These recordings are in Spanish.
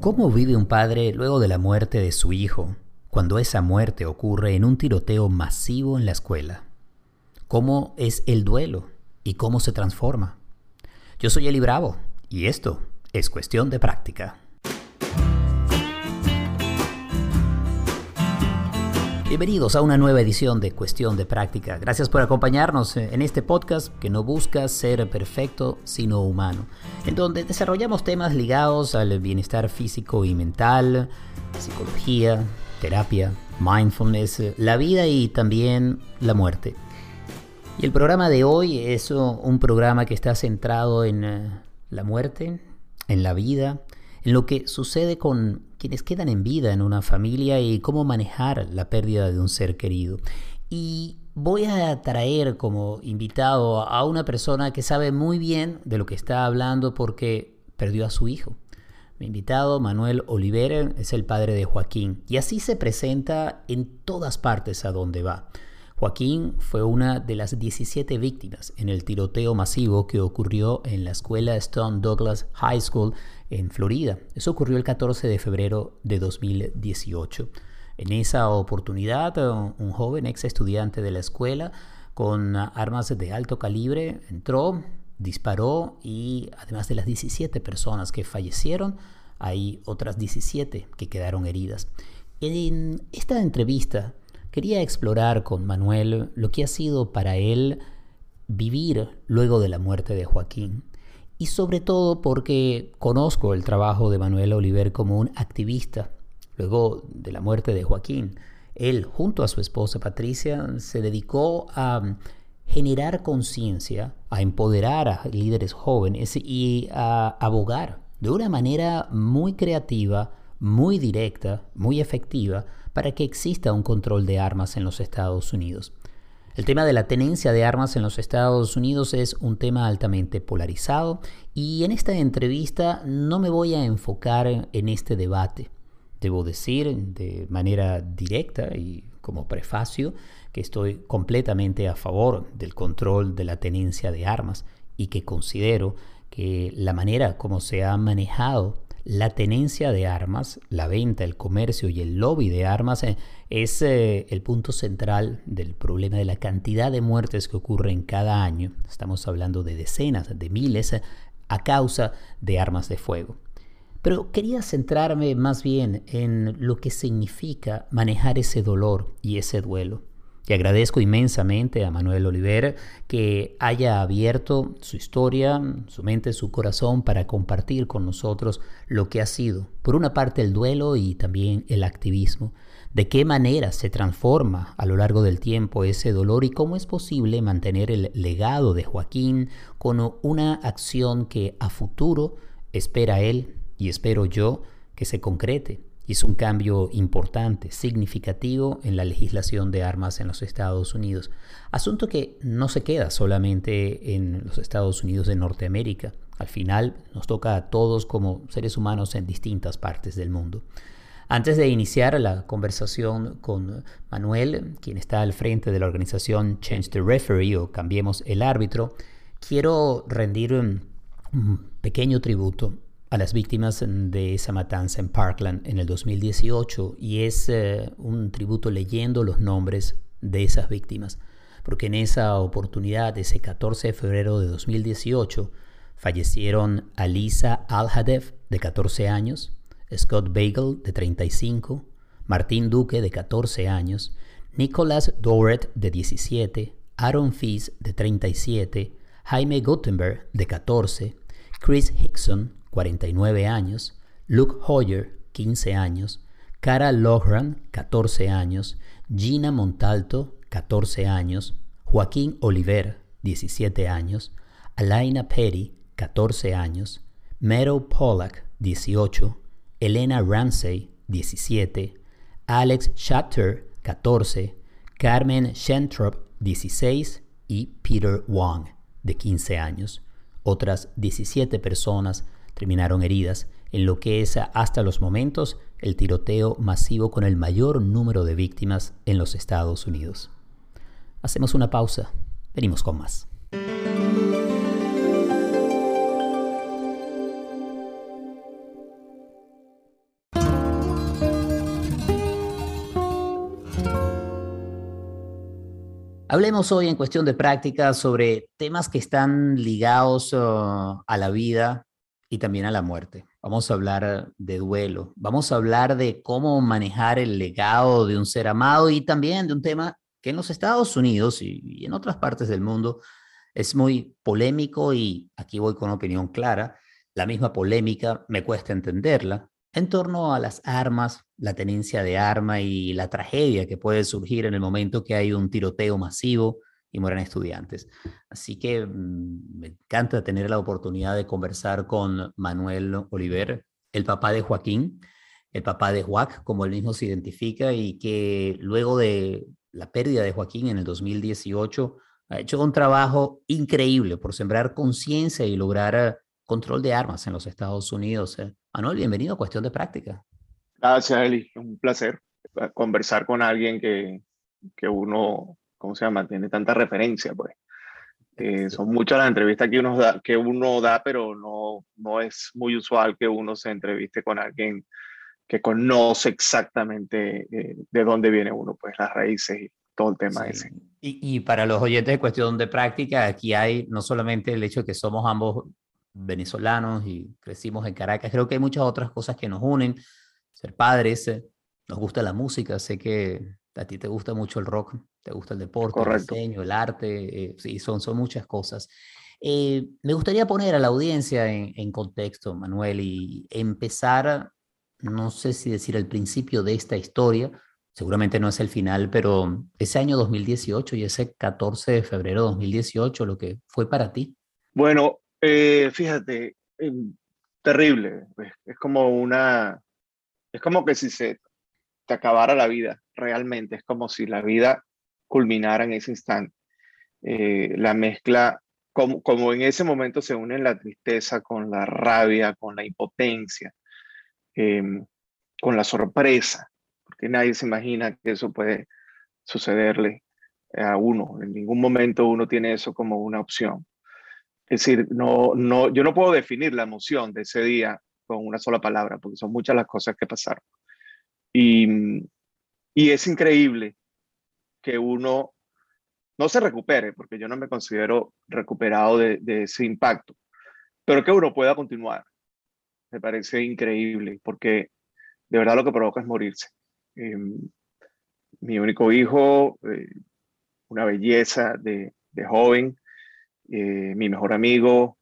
¿Cómo vive un padre luego de la muerte de su hijo cuando esa muerte ocurre en un tiroteo masivo en la escuela? ¿Cómo es el duelo y cómo se transforma? Yo soy Eli Bravo y esto es cuestión de práctica. Bienvenidos a una nueva edición de Cuestión de Práctica. Gracias por acompañarnos en este podcast que no busca ser perfecto, sino humano, en donde desarrollamos temas ligados al bienestar físico y mental, psicología, terapia, mindfulness, la vida y también la muerte. Y el programa de hoy es un programa que está centrado en eh, la muerte, en la vida, en lo que sucede con quienes quedan en vida en una familia y cómo manejar la pérdida de un ser querido. Y voy a traer como invitado a una persona que sabe muy bien de lo que está hablando porque perdió a su hijo. Mi invitado, Manuel Oliver, es el padre de Joaquín y así se presenta en todas partes a donde va. Joaquín fue una de las 17 víctimas en el tiroteo masivo que ocurrió en la escuela Stone Douglas High School en Florida. Eso ocurrió el 14 de febrero de 2018. En esa oportunidad, un joven ex estudiante de la escuela con armas de alto calibre entró, disparó y además de las 17 personas que fallecieron, hay otras 17 que quedaron heridas. En esta entrevista quería explorar con Manuel lo que ha sido para él vivir luego de la muerte de Joaquín y sobre todo porque conozco el trabajo de Manuel Oliver como un activista. Luego de la muerte de Joaquín, él, junto a su esposa Patricia, se dedicó a generar conciencia, a empoderar a líderes jóvenes y a abogar de una manera muy creativa, muy directa, muy efectiva, para que exista un control de armas en los Estados Unidos. El tema de la tenencia de armas en los Estados Unidos es un tema altamente polarizado y en esta entrevista no me voy a enfocar en este debate. Debo decir de manera directa y como prefacio que estoy completamente a favor del control de la tenencia de armas y que considero que la manera como se ha manejado la tenencia de armas, la venta, el comercio y el lobby de armas eh, es eh, el punto central del problema de la cantidad de muertes que ocurren cada año. Estamos hablando de decenas, de miles, eh, a causa de armas de fuego. Pero quería centrarme más bien en lo que significa manejar ese dolor y ese duelo. Y agradezco inmensamente a Manuel Oliver que haya abierto su historia, su mente, su corazón para compartir con nosotros lo que ha sido, por una parte, el duelo y también el activismo. De qué manera se transforma a lo largo del tiempo ese dolor y cómo es posible mantener el legado de Joaquín con una acción que a futuro espera él y espero yo que se concrete Hizo un cambio importante, significativo en la legislación de armas en los Estados Unidos. Asunto que no se queda solamente en los Estados Unidos de Norteamérica. Al final nos toca a todos como seres humanos en distintas partes del mundo. Antes de iniciar la conversación con Manuel, quien está al frente de la organización Change the Referee o Cambiemos el Árbitro, quiero rendir un pequeño tributo a las víctimas de esa matanza en Parkland en el 2018 y es eh, un tributo leyendo los nombres de esas víctimas, porque en esa oportunidad, ese 14 de febrero de 2018, fallecieron Alisa Al-Hadef, de 14 años, Scott Bagel, de 35, Martín Duque, de 14 años, Nicholas Doret, de 17, Aaron Fees, de 37, Jaime Gutenberg, de 14, Chris Hickson, 49 años, Luke Hoyer, 15 años, Cara Lohran, 14 años, Gina Montalto, 14 años, Joaquín Oliver, 17 años, Alaina Petty, 14 años, Meadow Pollack, 18, Elena Ramsey, 17, Alex Shatter, 14, Carmen Shentrop, 16 y Peter Wong, de 15 años. Otras 17 personas terminaron heridas, en lo que es hasta los momentos el tiroteo masivo con el mayor número de víctimas en los Estados Unidos. Hacemos una pausa, venimos con más. Hablemos hoy en cuestión de práctica sobre temas que están ligados oh, a la vida y también a la muerte. Vamos a hablar de duelo, vamos a hablar de cómo manejar el legado de un ser amado y también de un tema que en los Estados Unidos y, en otras partes del mundo es muy polémico y aquí voy con opinión clara. La misma polémica me cuesta entenderla, en torno a las armas, la tenencia de arma y la tragedia que puede surgir en el momento que hay un tiroteo masivo y mueren estudiantes. Así que mm, me encanta tener la oportunidad de conversar con Manuel Oliver, el papá de Joaquín, el papá de Joac, como él mismo se identifica, y que luego de la pérdida de Joaquín en el 2018 ha hecho un trabajo increíble por sembrar conciencia y lograr control de armas en los Estados Unidos. Eh. Manuel, bienvenido a Cuestión de Práctica. Gracias, Eli. Un placer eh, conversar con alguien que, que uno, ¿cómo se llama? Tiene tanta referencia, pues. son muchas las entrevistas que uno da, que uno da pero no, no es muy usual que uno se entreviste con alguien que conoce exactamente eh, de dónde viene uno, pues las raíces y todo el tema ese. Y, y, para los oyentes de cuestión de práctica, aquí hay no solamente el hecho de que somos ambos venezolanos y crecimos en Caracas. Creo que hay muchas otras cosas que nos unen. Ser padres, eh, nos gusta la música, sé que a ti te gusta mucho el rock, te gusta el deporte, el diseño, el arte, eh, sí, son, son muchas cosas. Eh, me gustaría poner a la audiencia en, en, contexto, Manuel, y empezar, no sé si decir el principio de esta historia, seguramente no es el final, pero ese año 2018 y ese 14 de febrero de 2018, lo que fue para ti. Bueno, eh, fíjate, em, terrible. Es, como una, es como que si se te acabara la vida, realmente. Es como si la vida culminara en ese instante. Eh, la mezcla, como, como en ese momento se unen la tristeza con la rabia, con la impotencia, em, con la sorpresa, porque nadie se imagina que eso puede sucederle a uno. En ningún momento uno tiene eso como una opción. Es decir, no, no, yo no puedo definir la emoción de ese día con una sola palabra, porque son muchas las cosas que pasaron. Y, es increíble que uno no se recupere, porque yo no me considero recuperado de, de ese impacto, pero que uno pueda continuar. Me parece increíble, porque de verdad lo que provoca es morirse. Em, mi único hijo, eh, una belleza de, de joven, eh, mi mejor amigo,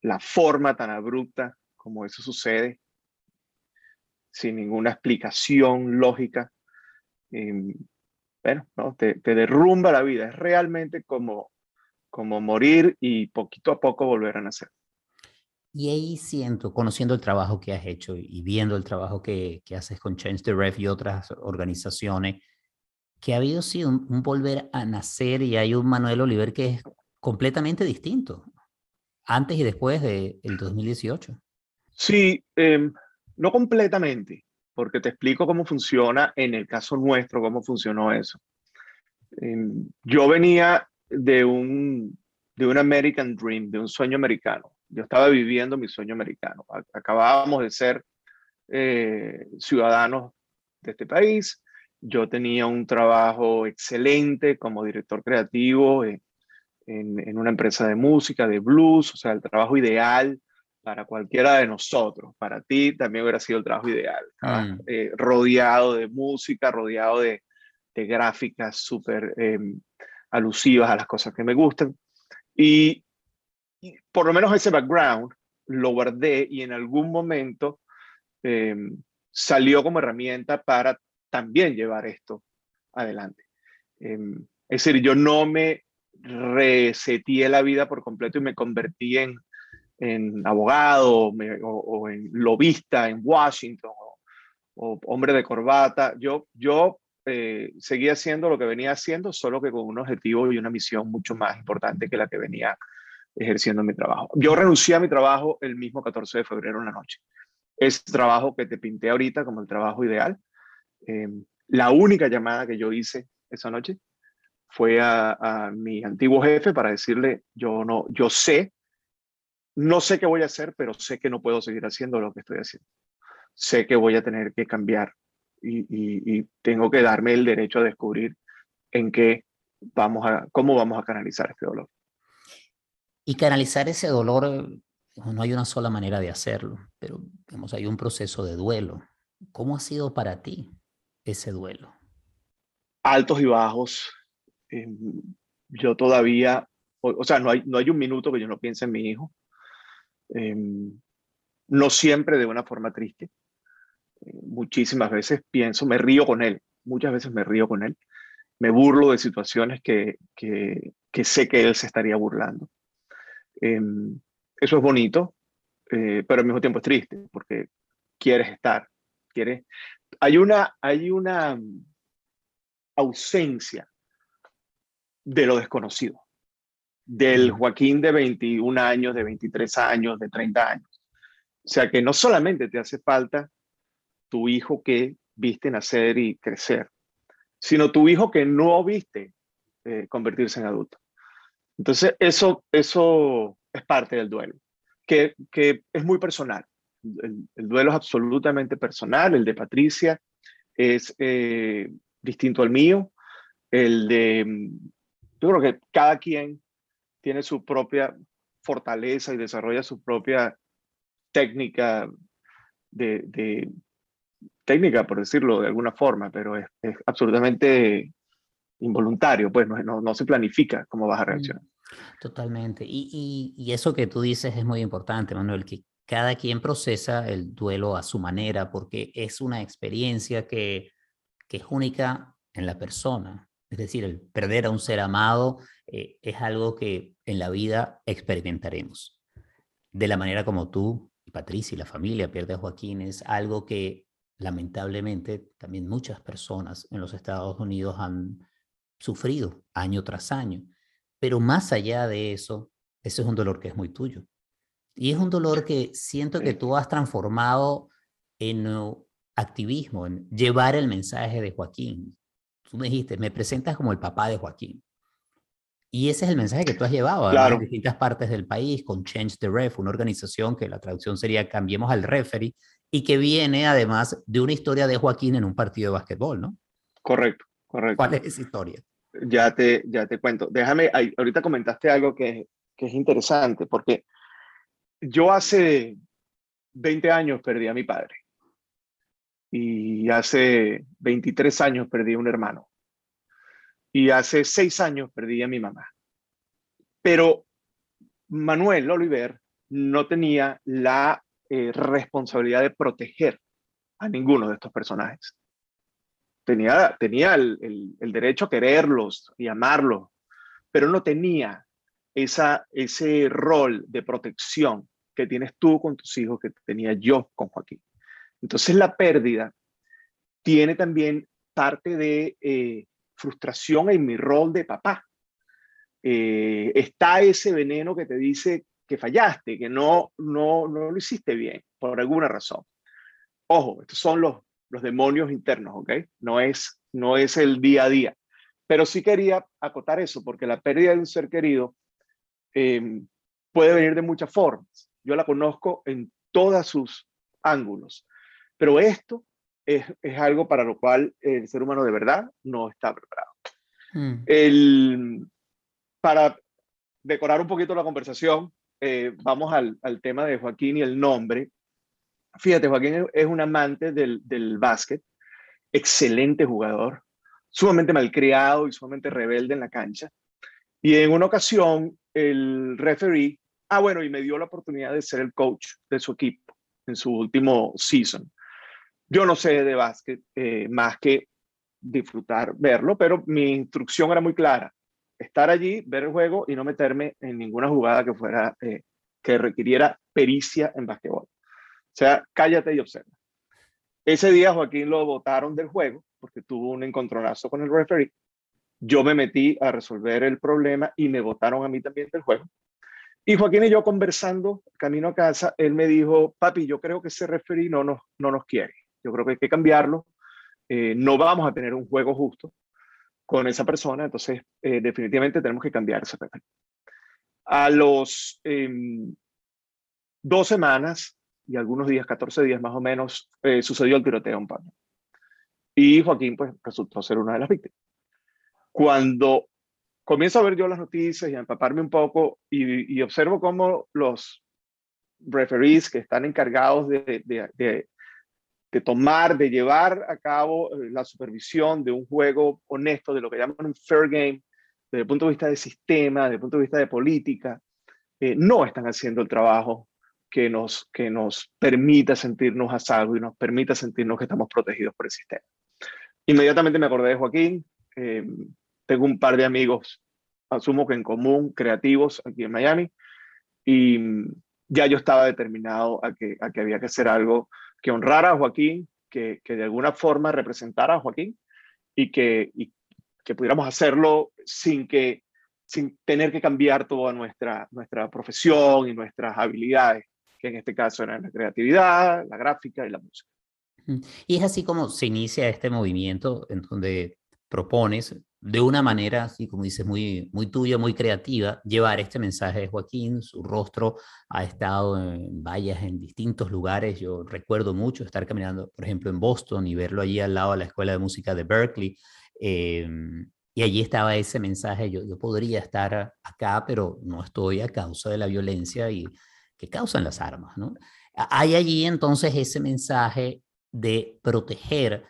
la forma tan abrupta como eso sucede, sin ninguna explicación lógica. Bueno, ¿no? te, te, derrumba la vida. Es realmente como, como morir y poquito a poco volver a nacer. Y ahí siento, conociendo el trabajo que has hecho y viendo el trabajo que, que haces con Change the Ref y otras organizaciones, que ha habido sí un, un, volver a nacer y hay un Manuel Oliver que es completamente distinto, antes y después del de 2018. Sí, eh, no completamente, porque te explico cómo funciona en el caso nuestro, cómo funcionó eso. Eh, yo venía de un, de un American Dream, de un sueño americano. Yo estaba viviendo mi sueño americano. Acabábamos de ser eh, ciudadanos de este país. Yo tenía un trabajo excelente como director creativo eh, en, una empresa de música, de blues, o sea, el trabajo ideal para cualquiera de nosotros. Para ti también hubiera sido el trabajo ideal. Mm. Eh, rodeado de música, rodeado de, de gráficas súper em, alusivas a las cosas que me gustan. Y, por lo menos ese background lo guardé y en algún momento em, salió como herramienta para también llevar esto adelante. Em, es decir, yo no me reseteé la vida por completo y me convertí en, en abogado o, en lobista en Washington o, hombre de corbata. Yo, yo eh, seguía haciendo lo que venía haciendo, solo que con un objetivo y una misión mucho más importante que la que venía ejerciendo mi trabajo. Yo renuncié a mi trabajo el mismo 14 de febrero en la noche. Ese trabajo que te pinté ahorita como el trabajo ideal. Eh, la única llamada que yo hice esa noche fue a, mi antiguo jefe para decirle, yo no, yo sé, no sé qué voy a hacer, pero sé que no puedo seguir haciendo lo que estoy haciendo. Sé que voy a tener que cambiar y, tengo que darme el derecho a descubrir en qué vamos a, cómo vamos a canalizar este dolor. Y canalizar ese dolor, no hay una sola manera de hacerlo, pero digamos, hay un proceso de duelo. ¿Cómo ha sido para ti ese duelo? Altos y bajos. Em, yo todavía, o, sea, no hay, no hay un minuto que yo no piense en mi hijo. Em, no siempre de una forma triste. Eh, muchísimas veces pienso, me río con él, muchas veces me río con él. Me burlo de situaciones que, que, sé que él se estaría burlando. Em, eso es bonito, eh, pero al mismo tiempo es triste, porque quieres estar, quieres... Hay una, hay una ausencia de lo desconocido, del Joaquín de 21 años, de 23 años, de 30 años. O sea que no solamente te hace falta tu hijo que viste nacer y crecer, sino tu hijo que no viste eh, convertirse en adulto. Entonces, eso, eso es parte del duelo, que, que es muy personal. El, duelo es absolutamente personal, el de Patricia es eh, distinto al mío, el de, yo creo que cada quien tiene su propia fortaleza y desarrolla su propia técnica de, técnica, por decirlo de alguna forma, pero es, es absolutamente involuntario, pues no, no, se planifica cómo vas a mm, reaccionar. Totalmente. Y, y, eso que tú dices es muy importante, Manuel, que cada quien procesa el duelo a su manera, porque es una experiencia que, que es única en la persona. Es decir, el perder a un ser amado eh, es algo que en la vida experimentaremos. De la manera como tú y Patricia y la familia pierde a Joaquín es algo que lamentablemente también muchas personas en los Estados Unidos han sufrido año tras año. Pero más allá de eso, ese es un dolor que es muy tuyo. Y es un dolor que siento que tú has transformado en activismo, en llevar el mensaje de Joaquín. Tú me dijiste, me presentas como el papá de Joaquín. Y ese es el mensaje que tú has llevado a distintas partes del país con Change the Ref, una organización que la traducción sería Cambiemos al Referee y que viene además de una historia de Joaquín en un partido de básquetbol, ¿no? Correcto, correcto. ¿Cuál es esa historia? Ya te, ya te cuento. Déjame, ahorita comentaste algo que, que es interesante, porque yo hace 20 años perdí a mi padre y hace 23 años perdí a un hermano y hace 6 años perdí a mi mamá. Pero Manuel Oliver no tenía la eh, responsabilidad de proteger a ninguno de estos personajes tenía, tenía el, derecho a quererlos y amarlos, pero no tenía esa, ese rol de protección que tienes tú con tus hijos, que tenía yo con Joaquín. Entonces la pérdida tiene también parte de eh, frustración en mi rol de papá. Eh, está ese veneno que te dice que fallaste, que no, no, no lo hiciste bien, por alguna razón. Ojo, estos son los los demonios internos, ¿ok? No es, no es el día a día. Pero sí quería acotar eso, porque la pérdida de un ser querido em, puede venir de muchas formas. Yo la conozco en todos sus ángulos, pero esto es, es, algo para lo cual el ser humano de verdad no está preparado. Mm. El, para decorar un poquito la conversación, eh, vamos al, al, tema de Joaquín y el nombre. Fíjate, Joaquín es un amante del, del básquet, excelente jugador, sumamente malcriado y sumamente rebelde en la cancha. Y en una ocasión, el referee, ah, bueno, y me dio la oportunidad de ser el coach de su equipo en su último season. Yo no sé de básquet eh, más que disfrutar, verlo, pero mi instrucción era muy clara. Estar allí, ver el juego y no meterme en ninguna jugada que fuera, eh, que requiriera pericia en básquetbol. O sea, cállate y observa. Ese día Joaquín lo votaron del juego porque tuvo un encontronazo con el referee. Yo me metí a resolver el problema y me votaron a mí también del juego. Y Joaquín y yo conversando, camino a casa, él me dijo, papi, yo creo que ese referee no nos, no nos quiere. Yo creo que hay que cambiarlo. Eh, no vamos a tener un juego justo con esa persona, entonces eh, definitivamente tenemos que cambiar ese referee. A los em, dos semanas y algunos días, 14 días más o menos, eh, sucedió el tiroteo en Palma. Y Joaquín, pues, resultó ser una de las víctimas. Cuando comienzo a ver yo las noticias y a empaparme un poco y, observo cómo los referees que están encargados de, de, de, tomar, de llevar a cabo eh, la supervisión de un juego honesto, de lo que llaman un fair game, desde el punto de vista de sistema, desde el punto de vista de política, eh, no están haciendo el trabajo que nos, que nos permita sentirnos a salvo y nos permita sentirnos que estamos protegidos por el sistema. Inmediatamente me acordé de Joaquín. Eh, tengo un par de amigos, asumo que en común, creativos aquí en Miami, y ya yo estaba determinado a que, a que había que hacer algo que honrara a Joaquín, que, que de alguna forma representara a Joaquín y que, y que pudiéramos hacerlo sin que sin tener que cambiar toda nuestra, nuestra profesión y nuestras habilidades, que en este caso eran la creatividad, la gráfica y la música. Y es así como se inicia este movimiento en donde propones de una manera, así como dices, muy, muy tuya, muy creativa, llevar este mensaje de Joaquín. Su rostro ha estado en vallas en distintos lugares. Yo recuerdo mucho estar caminando, por ejemplo, en Boston y verlo allí al lado de la Escuela de Música de Berkeley. Em, y allí estaba ese mensaje, yo, yo podría estar acá, pero no estoy a causa de la violencia y que causan las armas, ¿no? Hay allí entonces ese mensaje de proteger,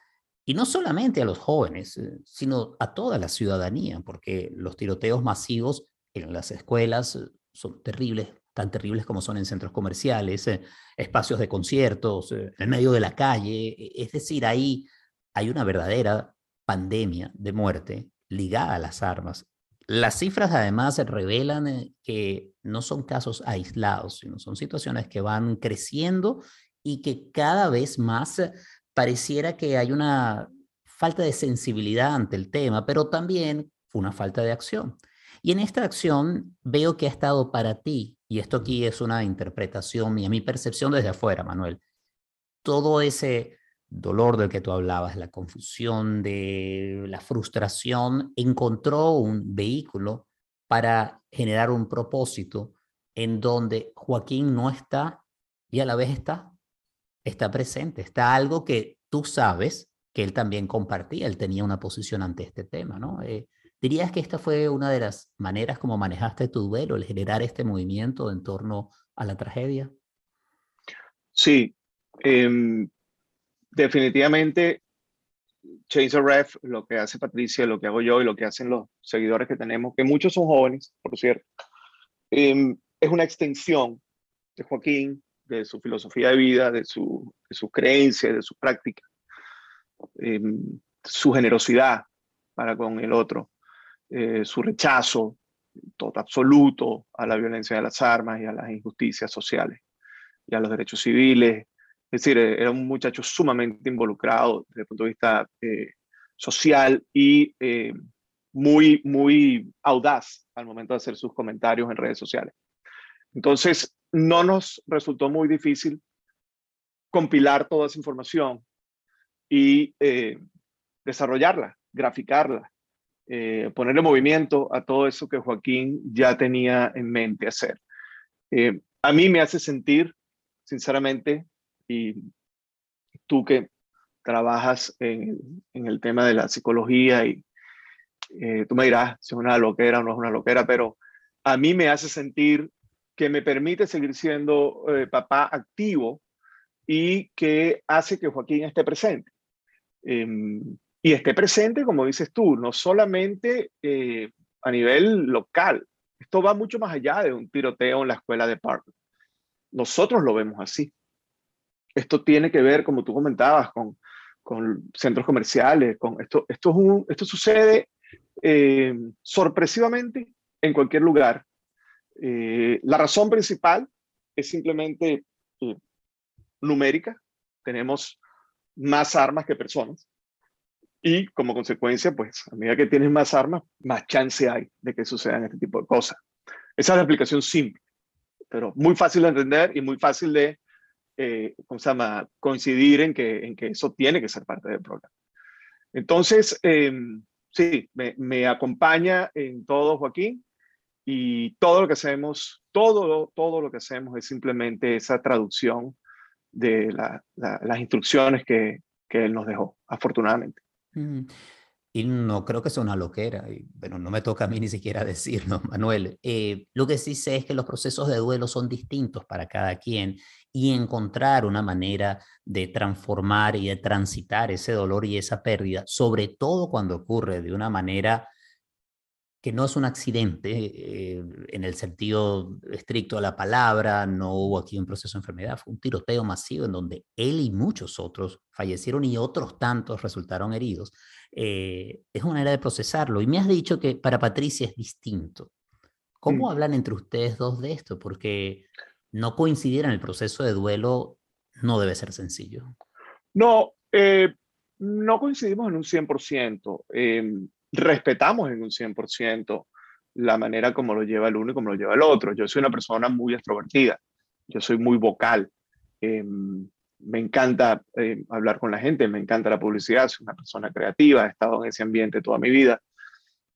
y no solamente a los jóvenes, eh, sino a toda la ciudadanía, porque los tiroteos masivos en las escuelas eh, son terribles, tan terribles como son en centros comerciales, eh, espacios de conciertos, en medio de la calle, es decir, ahí hay una verdadera pandemia de muerte ligada a las armas. Las cifras además revelan que no son casos aislados, sino son situaciones que van creciendo y que cada vez más pareciera que hay una falta de sensibilidad ante el tema, pero también una falta de acción. Y en esta acción veo que ha estado para ti, y esto aquí es una interpretación y mi percepción desde afuera, Manuel, todo ese dolor del que tú hablabas, la confusión, la frustración, encontró un vehículo para generar un propósito en donde Joaquín no está y a la vez está, está presente, está algo que tú sabes que él también compartía, él tenía una posición ante este tema, ¿no? Eh, ¿Dirías que esta fue una de las maneras como manejaste tu duelo, el generar este movimiento en torno a la tragedia? Sí, eh, definitivamente the Ref, lo que hace Patricia, lo que hago yo y lo que hacen los seguidores que tenemos, que muchos son jóvenes, por cierto, em, es una extensión de Joaquín, de su filosofía de vida, de, su, de sus creencias, de su práctica, em, su generosidad para con el otro, eh, su rechazo todo absoluto a la violencia de las armas y a las injusticias sociales y a los derechos civiles, es decir, eh, era un muchacho sumamente involucrado desde el punto de vista eh, social y eh, muy, muy audaz al momento de hacer sus comentarios en redes sociales. Entonces, no nos resultó muy difícil compilar toda esa información y desarrollarla, graficarla, ponerle movimiento a todo eso que Joaquín ya tenía en mente hacer. a mí me hace sentir, sinceramente, y tú que trabajas en, el tema de la psicología y eh, tú me dirás si es una loquera o no es una loquera, pero a mí me hace sentir que me permite seguir siendo eh, papá activo y que hace que Joaquín esté presente. Em, y esté presente, como dices tú, no solamente eh, a nivel local. Esto va mucho más allá de un tiroteo en la escuela de Park. Nosotros lo vemos así. Esto tiene que ver, como tú comentabas, con, con centros comerciales. Con esto, esto, es un, esto sucede eh, sorpresivamente en cualquier lugar. Eh, la razón principal es simplemente eh, numérica. Tenemos más armas que personas. Y como consecuencia, pues a medida que tienes más armas, más chance hay de que sucedan este tipo de cosas. Esa es la explicación simple, pero muy fácil de entender y muy fácil de eh, ¿cómo se llama? coincidir en que, en que eso tiene que ser parte del programa. Entonces, em, sí, me, me, acompaña en todo Joaquín y todo lo que hacemos, todo, todo lo que hacemos es simplemente esa traducción de las instrucciones que, que, él nos dejó, afortunadamente. Y no creo que sea una loquera, y, bueno, no me toca a mí ni siquiera decirlo, Manuel. Eh, lo que sí sé es que los procesos de duelo son distintos para cada quien y encontrar una manera de transformar y de transitar ese dolor y esa pérdida, sobre todo cuando ocurre de una manera que no es un accidente eh, en el sentido estricto de la palabra, no hubo aquí un proceso de enfermedad, fue un tiroteo masivo en donde él y muchos otros fallecieron y otros tantos resultaron heridos. Eh, es una manera de procesarlo. Y me has dicho que para Patricia es distinto. ¿Cómo hablan entre ustedes dos de esto? Porque no coincidir en el proceso de duelo no debe ser sencillo. No, eh, no coincidimos en un 100% respetamos en un 100% la manera como lo lleva el uno y como lo lleva el otro. Yo soy una persona muy extrovertida, yo soy muy vocal, em, me encanta em, hablar con la gente, me encanta la publicidad, soy una persona creativa, he estado en ese ambiente toda mi vida.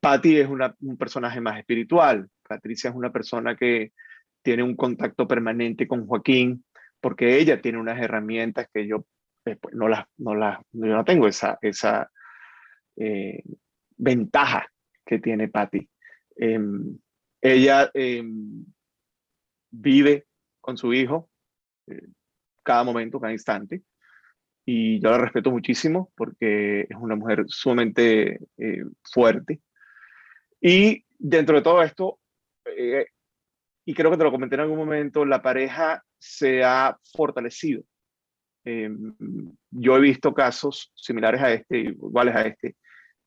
Patty es un personaje más espiritual, Patricia es una persona que tiene un contacto permanente con Joaquín, porque ella tiene unas herramientas que yo eh, pues, no las, no las, yo no tengo esa, esa, eh, ventaja que tiene Patty. Em, ella em, vive con su hijo eh, cada momento, cada instante, y yo la respeto muchísimo porque es una mujer sumamente eh, fuerte. Y dentro de todo esto, eh, y creo que te lo comenté en algún momento, la pareja se ha fortalecido. Em, yo he visto casos similares a este, iguales a este,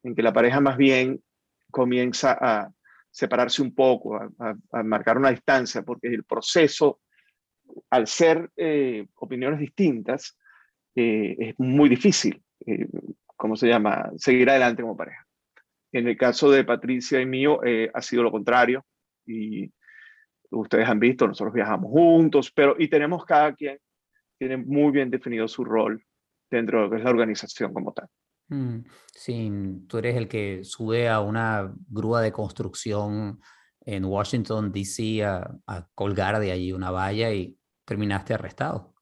en que la pareja más bien comienza a separarse un poco, a, marcar una distancia, porque el proceso, al ser eh, opiniones distintas, eh, es muy difícil, eh, ¿cómo se llama?, seguir adelante como pareja. En el caso de Patricia y mío, ha sido lo contrario, y ustedes han visto, nosotros viajamos juntos, pero y tenemos cada quien, tiene muy bien definido su rol dentro de lo que es la organización como tal. Mm, sí, tú eres el que sube a una grúa de construcción en Washington, D.C. A, colgar de allí una valla y terminaste arrestado.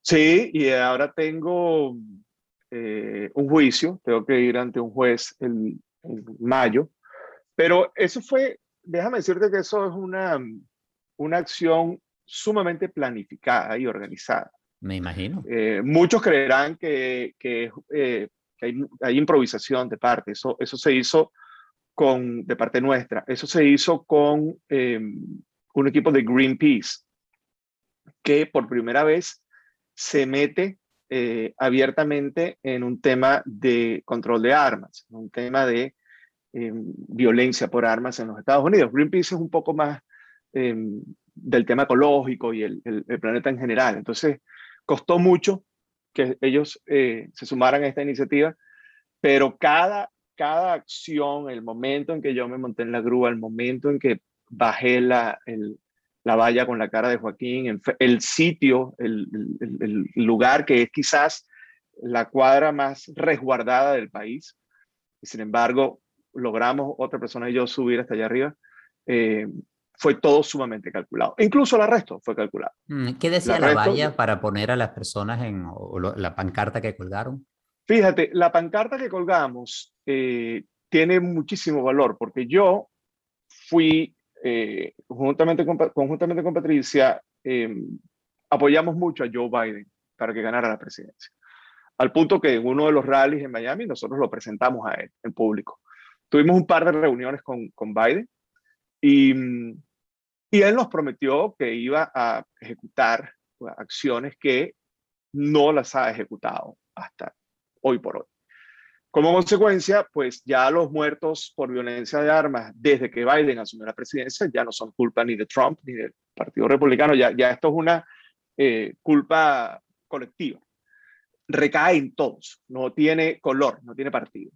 Sí, y ahora tengo eh, un juicio, tengo que ir ante un juez en, mayo, pero eso fue, déjame decirte que eso es una, una acción sumamente planificada y organizada. Me imagino. Eh, muchos creerán que, eh, hay, improvisación de parte. Eso, eso se hizo con, de parte nuestra. Eso se hizo con em, un equipo de Greenpeace que por primera vez se mete eh, abiertamente en un tema de control de armas, un tema de violencia por armas en los Estados Unidos. Greenpeace es un poco más del tema ecológico y el, el, planeta en general. Entonces, Costó mucho que ellos eh, se sumaran a esta iniciativa, pero cada, cada acción, el momento en que yo me monté en la grúa, el momento en que bajé la, la valla con la cara de Joaquín, el sitio, el, el, lugar que es quizás la cuadra más resguardada del país, y sin embargo logramos otra persona y yo subir hasta allá arriba, eh, fue todo sumamente calculado. Incluso el arresto fue calculado. Mm, ¿Qué decía la valla para poner a las personas en la pancarta que colgaron? Fíjate, la pancarta que colgamos eh, tiene muchísimo valor porque yo fui, eh, juntamente con, conjuntamente con Patricia, em, apoyamos mucho a Joe Biden para que ganara la presidencia. Al punto que en uno de los rallies en Miami nosotros lo presentamos a él en público. Tuvimos un par de reuniones con, con Biden y, y él nos prometió que iba a ejecutar acciones que no las ha ejecutado hasta hoy por hoy. Como consecuencia, pues ya los muertos por violencia de armas desde que Biden asumió la presidencia ya no son culpa ni de Trump ni del Partido Republicano, ya, ya esto es una eh, culpa colectiva. Recae en todos, no tiene color, no tiene partido.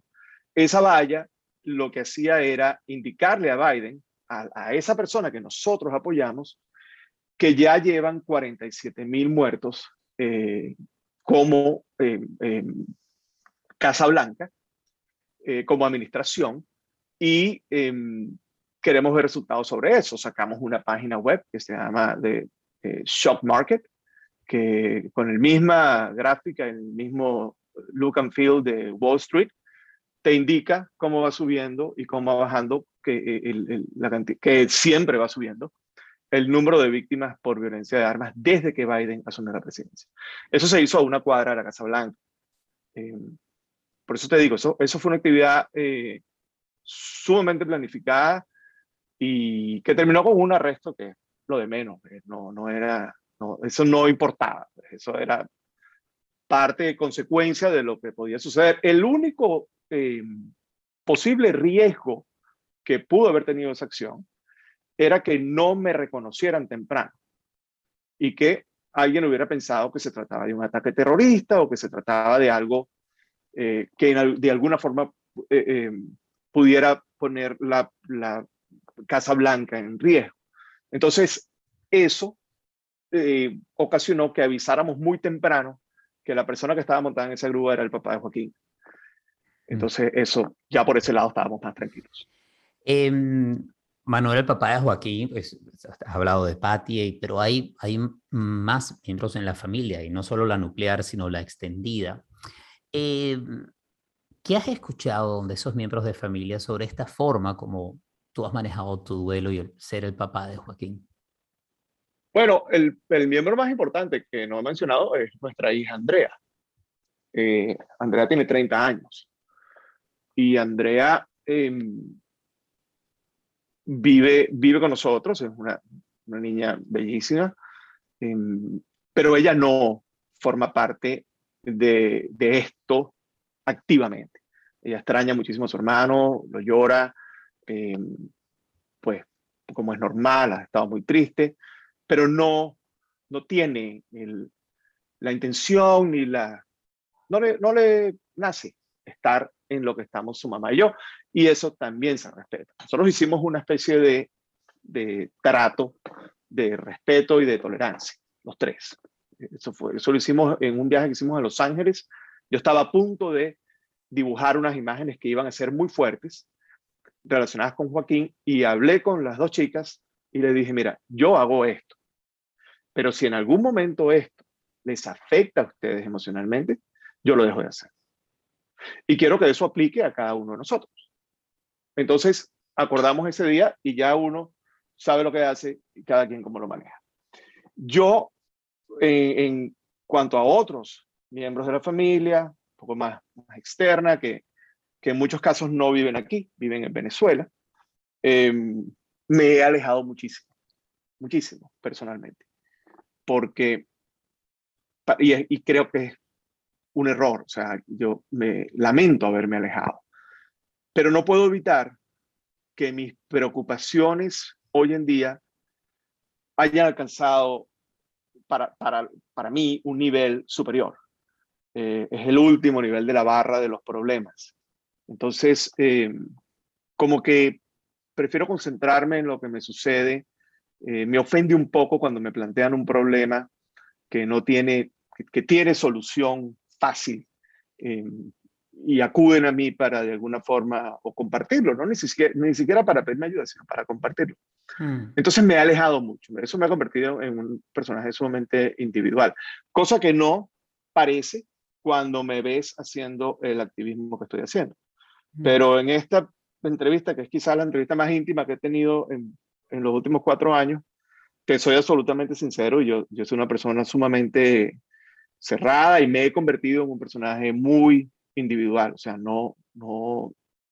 Esa valla lo que hacía era indicarle a Biden a, esa persona que nosotros apoyamos, que ya llevan 47 mil muertos eh, como eh, Casa Blanca, eh, como administración, y em, queremos ver resultados sobre eso. Sacamos una página web que se llama de Shock Market, que con la misma gráfica, el mismo look and feel de Wall Street, te indica cómo va subiendo y cómo va bajando, que, eh, la que siempre va subiendo el número de víctimas por violencia de armas desde que Biden asumió la presidencia. Eso se hizo a una cuadra de la Casa Blanca. Eh, por eso te digo, eso, eso fue una actividad eh, sumamente planificada y que terminó con un arresto que lo de menos, no, no era, no, eso no importaba, eso era parte, consecuencia de lo que podía suceder. El único eh, posible riesgo que pudo haber tenido esa acción era que no me reconocieran temprano y que alguien hubiera pensado que se trataba de un ataque terrorista o que se trataba de algo eh, que de alguna forma eh, pudiera poner la, la, Casa Blanca en riesgo. Entonces, eso ocasionó que avisáramos muy temprano que la persona que estaba montada en esa grúa era el papá de Joaquín. Mm. Entonces, eso, ya por ese lado estábamos más tranquilos. Em, Manuel, el papá de Joaquín, pues, has hablado de Patty, pero hay, hay más miembros en la familia, y no solo la nuclear, sino la extendida. Em, ¿Qué has escuchado de esos miembros de familia sobre esta forma como tú has manejado tu duelo y el ser el papá de Joaquín? Bueno, el, miembro más importante que no he mencionado es nuestra hija Andrea. Eh, Andrea tiene 30 años y Andrea em, vive, vive con nosotros, es una, niña bellísima, em, pero ella no forma parte de, esto activamente. Ella extraña muchísimo a su hermano, lo llora, em, pues como es normal, ha estado muy triste, pero no, no tiene la intención ni la... No le, no le nace estar en lo que estamos su mamá y yo, y eso también se respeta. Nosotros hicimos una especie de, de trato de respeto y de tolerancia, los tres. Eso, fue, eso lo hicimos en un viaje que hicimos a Los Ángeles. Yo estaba a punto de dibujar unas imágenes que iban a ser muy fuertes relacionadas con Joaquín y hablé con las dos chicas y le dije, mira, yo hago esto. Pero si en algún momento esto les afecta a ustedes emocionalmente, yo lo dejo de hacer. Y quiero que eso aplique a cada uno de nosotros. Entonces, acordamos ese día y ya uno sabe lo que hace y cada quien cómo lo maneja. Yo, en, cuanto a otros miembros de la familia, un poco más, externa, que, que, en muchos casos no viven aquí, viven en Venezuela, em, me he alejado muchísimo, muchísimo personalmente porque, y, creo que es un error, o sea, yo me lamento haberme alejado, pero no puedo evitar que mis preocupaciones hoy en día hayan alcanzado para, para, para mí un nivel superior. Eh, es el último nivel de la barra de los problemas. Entonces, eh, como que prefiero concentrarme en lo que me sucede eh, me ofende un poco cuando me plantean un problema que no tiene, que, tiene solución fácil eh, y acuden a mí para de alguna forma o compartirlo, no ni siquiera, ni siquiera para pedirme ayuda, sino para compartirlo. Hmm. Entonces me ha alejado mucho, eso me ha convertido en un personaje sumamente individual, cosa que no parece cuando me ves haciendo el activismo que estoy haciendo. Hmm. Pero en esta entrevista, que es quizá la entrevista más íntima que he tenido en, en los últimos cuatro años, que soy absolutamente sincero, yo, yo soy una persona sumamente cerrada y me he convertido en un personaje muy individual, o sea, no, no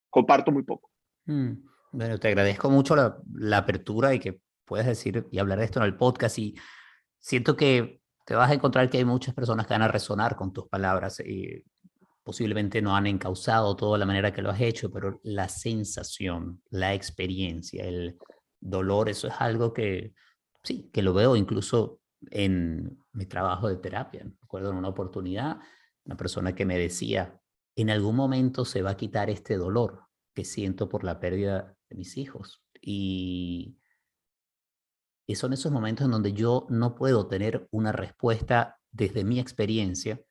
comparto muy poco. Mm, bueno, te agradezco mucho la, la, apertura y que puedes decir y hablar de esto en el podcast y siento que te vas a encontrar que hay muchas personas que van a resonar con tus palabras y posiblemente no han encauzado toda la manera que lo has hecho, pero la sensación, la experiencia, el dolor, eso es algo que sí, que lo veo incluso en mi trabajo de terapia. Me acuerdo en una oportunidad, una persona que me decía, en algún momento se va a quitar este dolor que siento por la pérdida de mis hijos. Y, y son esos momentos en donde yo no puedo tener una respuesta desde mi experiencia,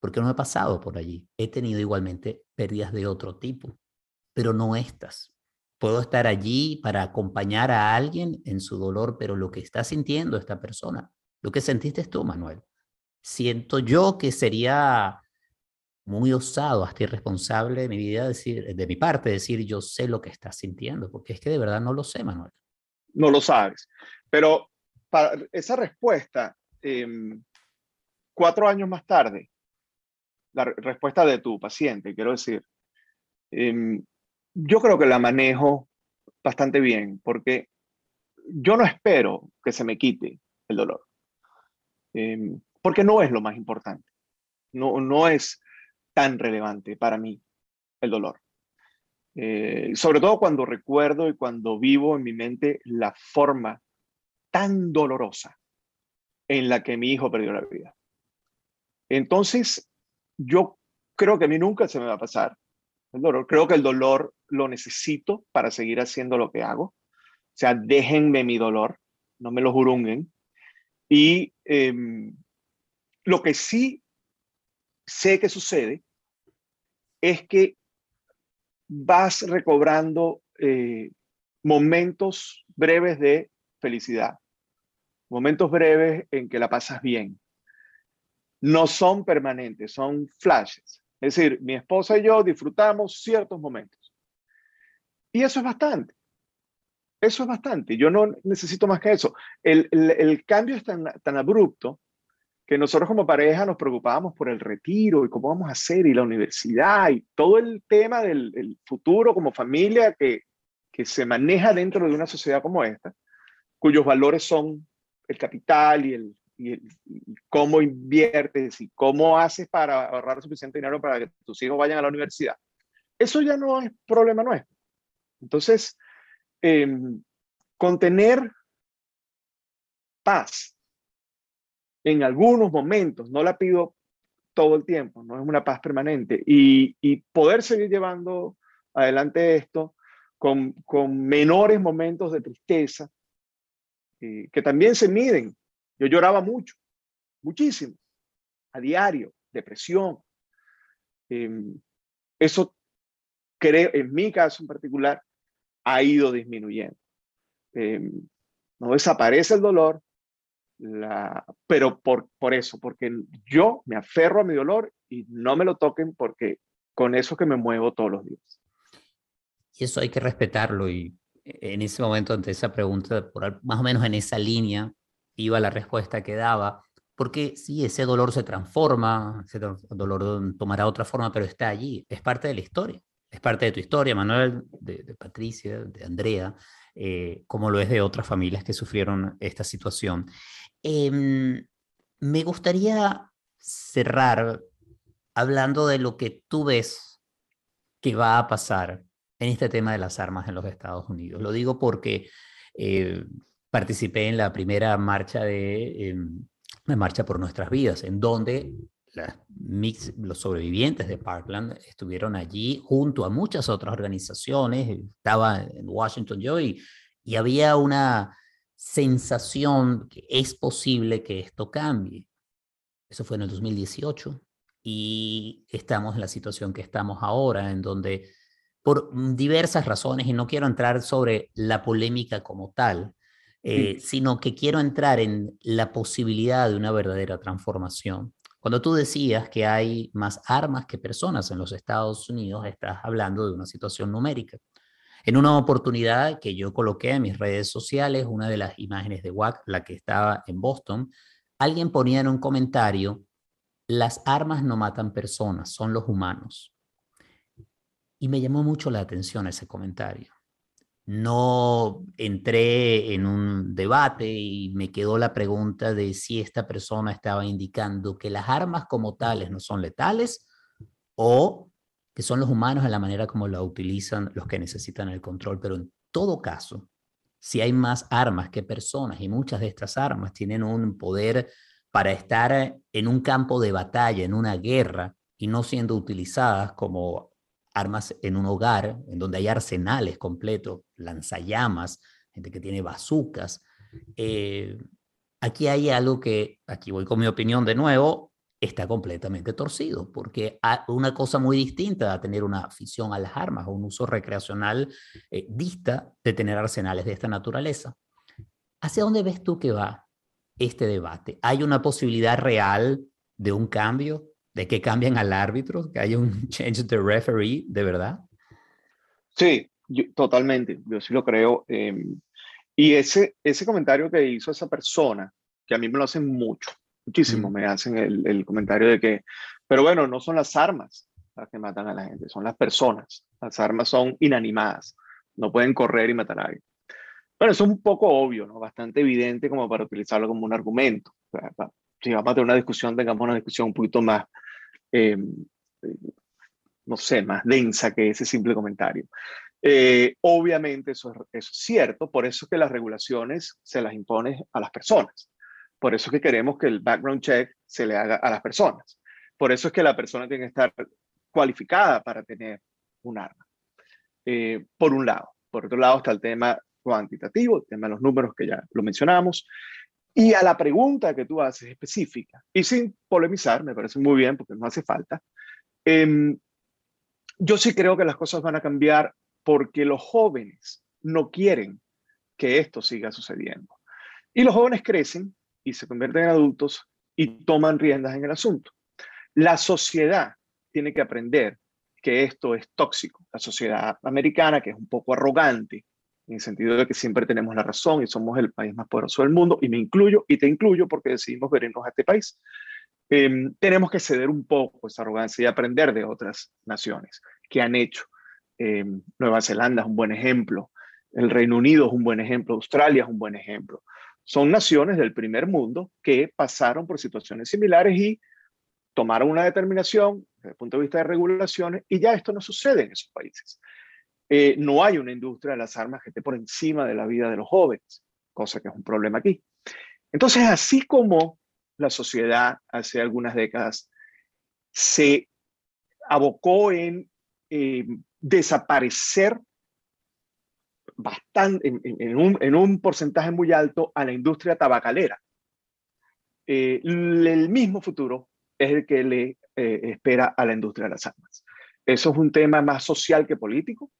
porque no he pasado por allí. He tenido igualmente pérdidas de otro tipo, pero no estas puedo estar allí para acompañar a alguien en su dolor, pero lo que está sintiendo esta persona, lo que sentiste tú, Manuel, siento yo que sería muy osado, hasta irresponsable de mi vida, decir, de mi parte, decir yo sé lo que estás sintiendo, porque es que de verdad no lo sé, Manuel. No lo sabes. Pero para esa respuesta, em, cuatro años más tarde, la respuesta de tu paciente, quiero decir, em, yo creo que la manejo bastante bien, porque yo no espero que se me quite el dolor, em, porque no es lo más importante, no, no es tan relevante para mí el dolor. Eh, sobre todo cuando recuerdo y cuando vivo en mi mente la forma tan dolorosa en la que mi hijo perdió la vida. Entonces, yo creo que a mí nunca se me va a pasar el dolor. Creo que el dolor lo necesito para seguir haciendo lo que hago. O sea, déjenme mi dolor, no me lo jurunguen. Y em, lo que sí sé que sucede es que vas recobrando eh, momentos breves de felicidad, momentos breves en que la pasas bien. No son permanentes, son flashes. Es decir, mi esposa y yo disfrutamos ciertos momentos. Y eso es bastante. Eso es bastante. Yo no necesito más que eso. El, el cambio es tan, tan abrupto que nosotros como pareja nos preocupábamos por el retiro y cómo vamos a hacer y la universidad y todo el tema del futuro como familia que, que se maneja dentro de una sociedad como esta, cuyos valores son el capital y, el, y, cómo inviertes y cómo haces para ahorrar suficiente dinero para que tus hijos vayan a la universidad. Eso ya no es problema nuestro. Entonces, eh, contener paz en algunos momentos, no la pido todo el tiempo, no es una paz permanente, y, poder seguir llevando adelante esto con, menores momentos de tristeza, eh, que también se miden. Yo lloraba mucho, muchísimo, a diario, depresión. Em, eso creo, en mi caso en particular, ha ido disminuyendo. Em, no desaparece el dolor, pero por, por eso, porque yo me aferro a mi dolor y no me lo toquen porque con eso que me muevo todos los días. Y eso hay que respetarlo y en ese momento ante esa pregunta, por, más o menos en esa línea iba la respuesta que daba, porque sí, ese dolor se transforma, ese dolor tomará otra forma, pero está allí, es parte de la historia, es parte de tu historia, Manuel, de, Patricia, de Andrea, eh, como lo es de otras familias que sufrieron esta situación. Em, me gustaría cerrar hablando de lo que tú ves que va a pasar en este tema de las armas en los Estados Unidos. Lo digo porque eh, participé en la primera marcha de em, la Marcha por Nuestras Vidas, en donde los sobrevivientes de Parkland estuvieron allí junto a muchas otras organizaciones. Estaba en Washington yo y había una sensación que es posible que esto cambie. Eso fue en el 2018 y estamos en la situación que estamos ahora, en donde por diversas razones, y no quiero entrar sobre la polémica como tal, eh, sino que quiero entrar en la posibilidad de una verdadera transformación. Cuando tú decías que hay más armas que personas en los Estados Unidos, estás hablando de una situación numérica. En una oportunidad que yo coloqué en mis redes sociales, una de las imágenes de WAC, la que estaba en Boston, alguien ponía en un comentario, las armas no matan personas, son los humanos. Y me llamó mucho la atención ese comentario. No entré en un debate y me quedó la pregunta de si esta persona estaba indicando que las armas como tales no son letales o que son los humanos en la manera como la utilizan los que necesitan el control, pero en todo caso, si hay más armas que personas y muchas de estas armas tienen un poder para estar en un campo de batalla, en una guerra, y no siendo utilizadas como armas en un hogar, en donde hay arsenales completos, lanzallamas, gente que tiene bazucas. Eh, aquí hay algo que, aquí voy con mi opinión de nuevo, está completamente torcido, porque una cosa muy distinta a tener una afición a las armas o un uso recreacional eh, dista de tener arsenales de esta naturaleza. ¿Hacia dónde ves tú que va este debate? ¿Hay una posibilidad real de un cambio de que cambien al árbitro, que haya un change the referee, de verdad? Sí, totalmente, yo sí lo creo. Em, y ese, ese comentario que hizo esa persona, que a mí me lo hacen mucho, muchísimo, me hacen el, el, comentario de que, pero bueno, no son las armas las que matan a la gente, son las personas. Las armas son inanimadas, no pueden correr y matar a alguien. Bueno, eso es un poco obvio, ¿no? bastante evidente como para utilizarlo como un argumento. Si vamos a tener una discusión, tengamos una discusión un poquito más, em, no sé, más densa que ese simple comentario. Eh, obviamente eso es, cierto, por eso es que las regulaciones se las impone a las personas. Por eso es que queremos que el background check se le haga a las personas. Por eso es que la persona tiene que estar cualificada para tener un arma. Eh, por un lado. Por otro lado está el tema cuantitativo, el tema de los números que ya lo mencionamos. Y a la pregunta que tú haces específica, y sin polemizar, me parece muy bien porque no hace falta, em, yo sí creo que las cosas van a cambiar porque los jóvenes no quieren que esto siga sucediendo. Y los jóvenes crecen y se convierten en adultos y toman riendas en el asunto. La sociedad tiene que aprender que esto es tóxico. La sociedad americana, que es un poco arrogante, en el sentido de que siempre tenemos la razón y somos el país más poderoso del mundo, y me incluyo y te incluyo porque decidimos venirnos a este país, em, tenemos que ceder un poco esa arrogancia y aprender de otras naciones que han hecho. Em, Nueva Zelanda es un buen ejemplo, el Reino Unido es un buen ejemplo, Australia es un buen ejemplo. Son naciones del primer mundo que pasaron por situaciones similares y tomaron una determinación desde el punto de vista de regulaciones y ya esto no sucede en esos países. Eh, no hay una industria de las armas que esté por encima de la vida de los jóvenes, cosa que es un problema aquí. Entonces, así como la sociedad hace algunas décadas se abocó en eh, desaparecer bastante, en, un, en, un, porcentaje muy alto a la industria tabacalera. Eh, el mismo futuro es el que le espera a la industria de las armas. Eso es un tema más social que político,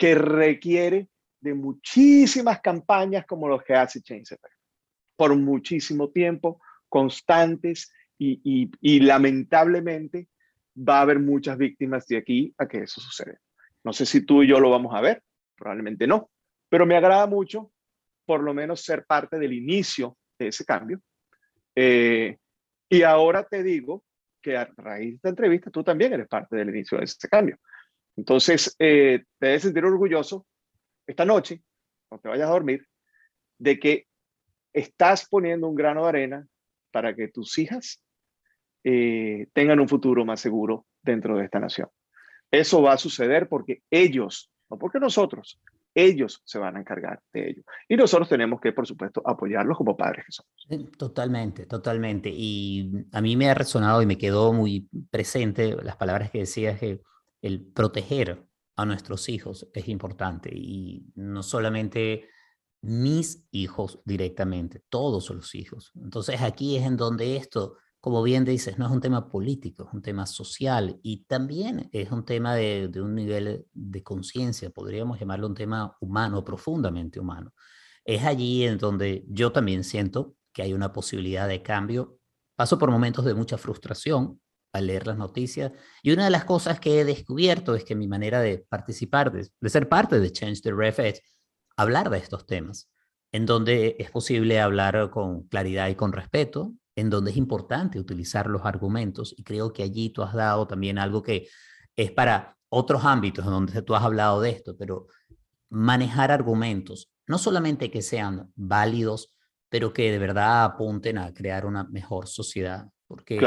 que requiere de muchísimas campañas como los que hace Chainsaw por muchísimo tiempo, constantes y, y, lamentablemente va a haber muchas víctimas de aquí a que eso suceda. No sé si tú y yo lo vamos a ver, probablemente no, pero me agrada mucho por lo menos ser parte del inicio de ese cambio. Eh, y ahora te digo que a raíz de esta entrevista tú también eres parte del inicio de este cambio. Entonces, eh, te debes sentir orgulloso esta noche, cuando te vayas a dormir, de que estás poniendo un grano de arena para que tus hijas eh, tengan un futuro más seguro dentro de esta nación. Eso va a suceder porque ellos, no porque nosotros, ellos se van a encargar de ello. Y nosotros tenemos que, por supuesto, apoyarlos como padres que somos. Totalmente, totalmente. Y a mí me ha resonado y me quedó muy presente las palabras que decías que el proteger a nuestros hijos es importante. Y no solamente mis hijos directamente, todos los hijos. Entonces aquí es en donde esto como bien dices, no es un tema político, es un tema social y también es un tema de, un nivel de conciencia, podríamos llamarlo un tema humano, profundamente humano. Es allí en donde yo también siento que hay una posibilidad de cambio. Paso por momentos de mucha frustración al leer las noticias. Y una de las cosas que he descubierto es que mi manera de participar, de, ser parte de Change the Ref es hablar de estos temas, en donde es posible hablar con claridad y con respeto, en donde es importante utilizar los argumentos y creo que allí tú has dado también algo que es para otros ámbitos en donde tú has hablado de esto, pero manejar argumentos, no solamente que sean válidos, pero que de verdad apunten a crear una mejor sociedad, porque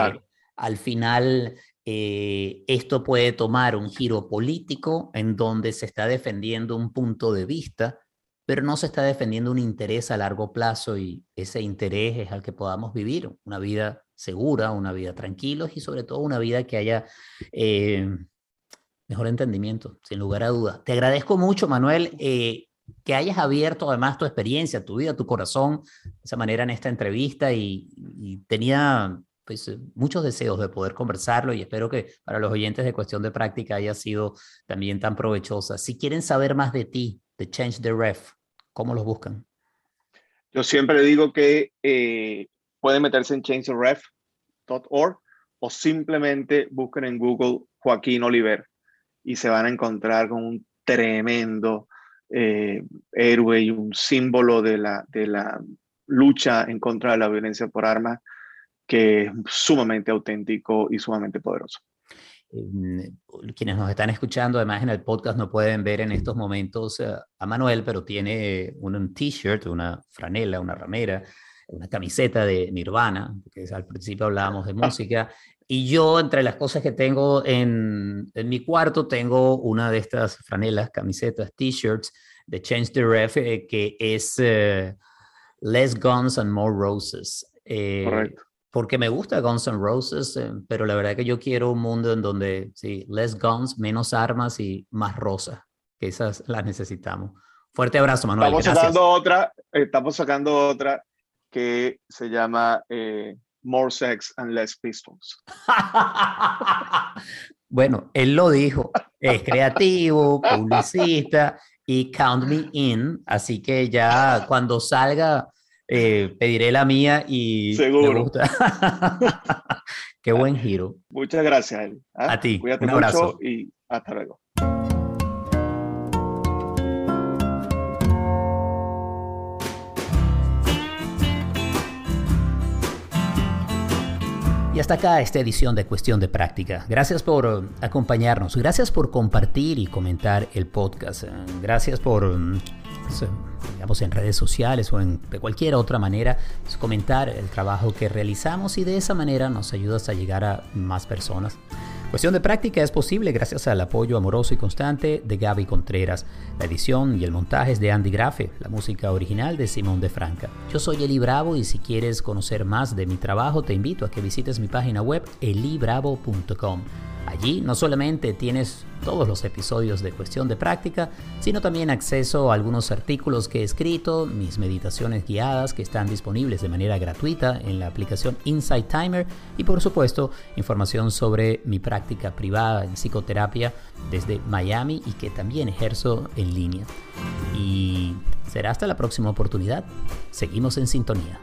al final eh, esto puede tomar un giro político en donde se está defendiendo un punto de vista pero no se está defendiendo un interés a largo plazo y ese interés es al que podamos vivir una vida segura, una vida tranquila y sobre todo una vida que haya eh, mejor entendimiento, sin lugar a dudas. Te agradezco mucho, Manuel, eh, que hayas abierto además tu experiencia, tu vida, tu corazón de esa manera en esta entrevista y, y tenía pues, muchos deseos de poder conversarlo y espero que para los oyentes de Cuestión de Práctica haya sido también tan provechosa. Si quieren saber más de ti, de Change the Ref? ¿Cómo los buscan? Yo siempre digo que eh, pueden meterse en changetheref.org o simplemente busquen en Google Joaquín Oliver y se van a encontrar con un tremendo eh, héroe y un símbolo de la, de la lucha en contra de la violencia por armas que es sumamente auténtico y sumamente poderoso. Em, quienes nos están escuchando, además en el podcast, no pueden ver en estos momentos eh, a Manuel, pero tiene un t-shirt, una franela, una ramera, una camiseta de Nirvana, que al principio hablábamos de música, y yo entre las cosas que tengo en, en mi cuarto tengo una de estas franelas, camisetas, t-shirts de Change the Ref, eh, que es eh, Less Guns and More Roses. Correcto porque me gusta Guns N' Roses, eh, pero la verdad que yo quiero un mundo en donde, sí, less guns, menos armas y más rosas, que esas las necesitamos. Fuerte abrazo, Manuel. Estamos sacando otra, estamos sacando otra que se llama eh, More Sex and Less Pistols. bueno, él lo dijo, es creativo, publicista y count me in, así que ya cuando salga eh, pediré la mía y Seguro. Qué buen giro. Muchas gracias, ¿ah? A ti. Cuídate un abrazo. y hasta luego. Y hasta acá esta edición de Cuestión de Práctica. Gracias por acompañarnos, gracias por compartir y comentar el podcast, gracias por digamos, en redes sociales o en, de cualquier otra manera, comentar el trabajo que realizamos y de esa manera nos ayudas a llegar a más personas. Cuestión de práctica es posible gracias al apoyo amoroso y constante de Gaby Contreras. La edición y el montaje es de Andy Grafe, la música original de Simón de Franca. Yo soy Eli Bravo y si quieres conocer más de mi trabajo te invito a que visites mi página web elibravo.com. Allí no solamente tienes todos los episodios de Cuestión de Práctica, sino también acceso a algunos artículos que he escrito, mis meditaciones guiadas que están disponibles de manera gratuita en la aplicación Insight Timer y por supuesto información sobre mi práctica privada en psicoterapia desde Miami y que también ejerzo en línea. Y será hasta la próxima oportunidad. Seguimos en sintonía.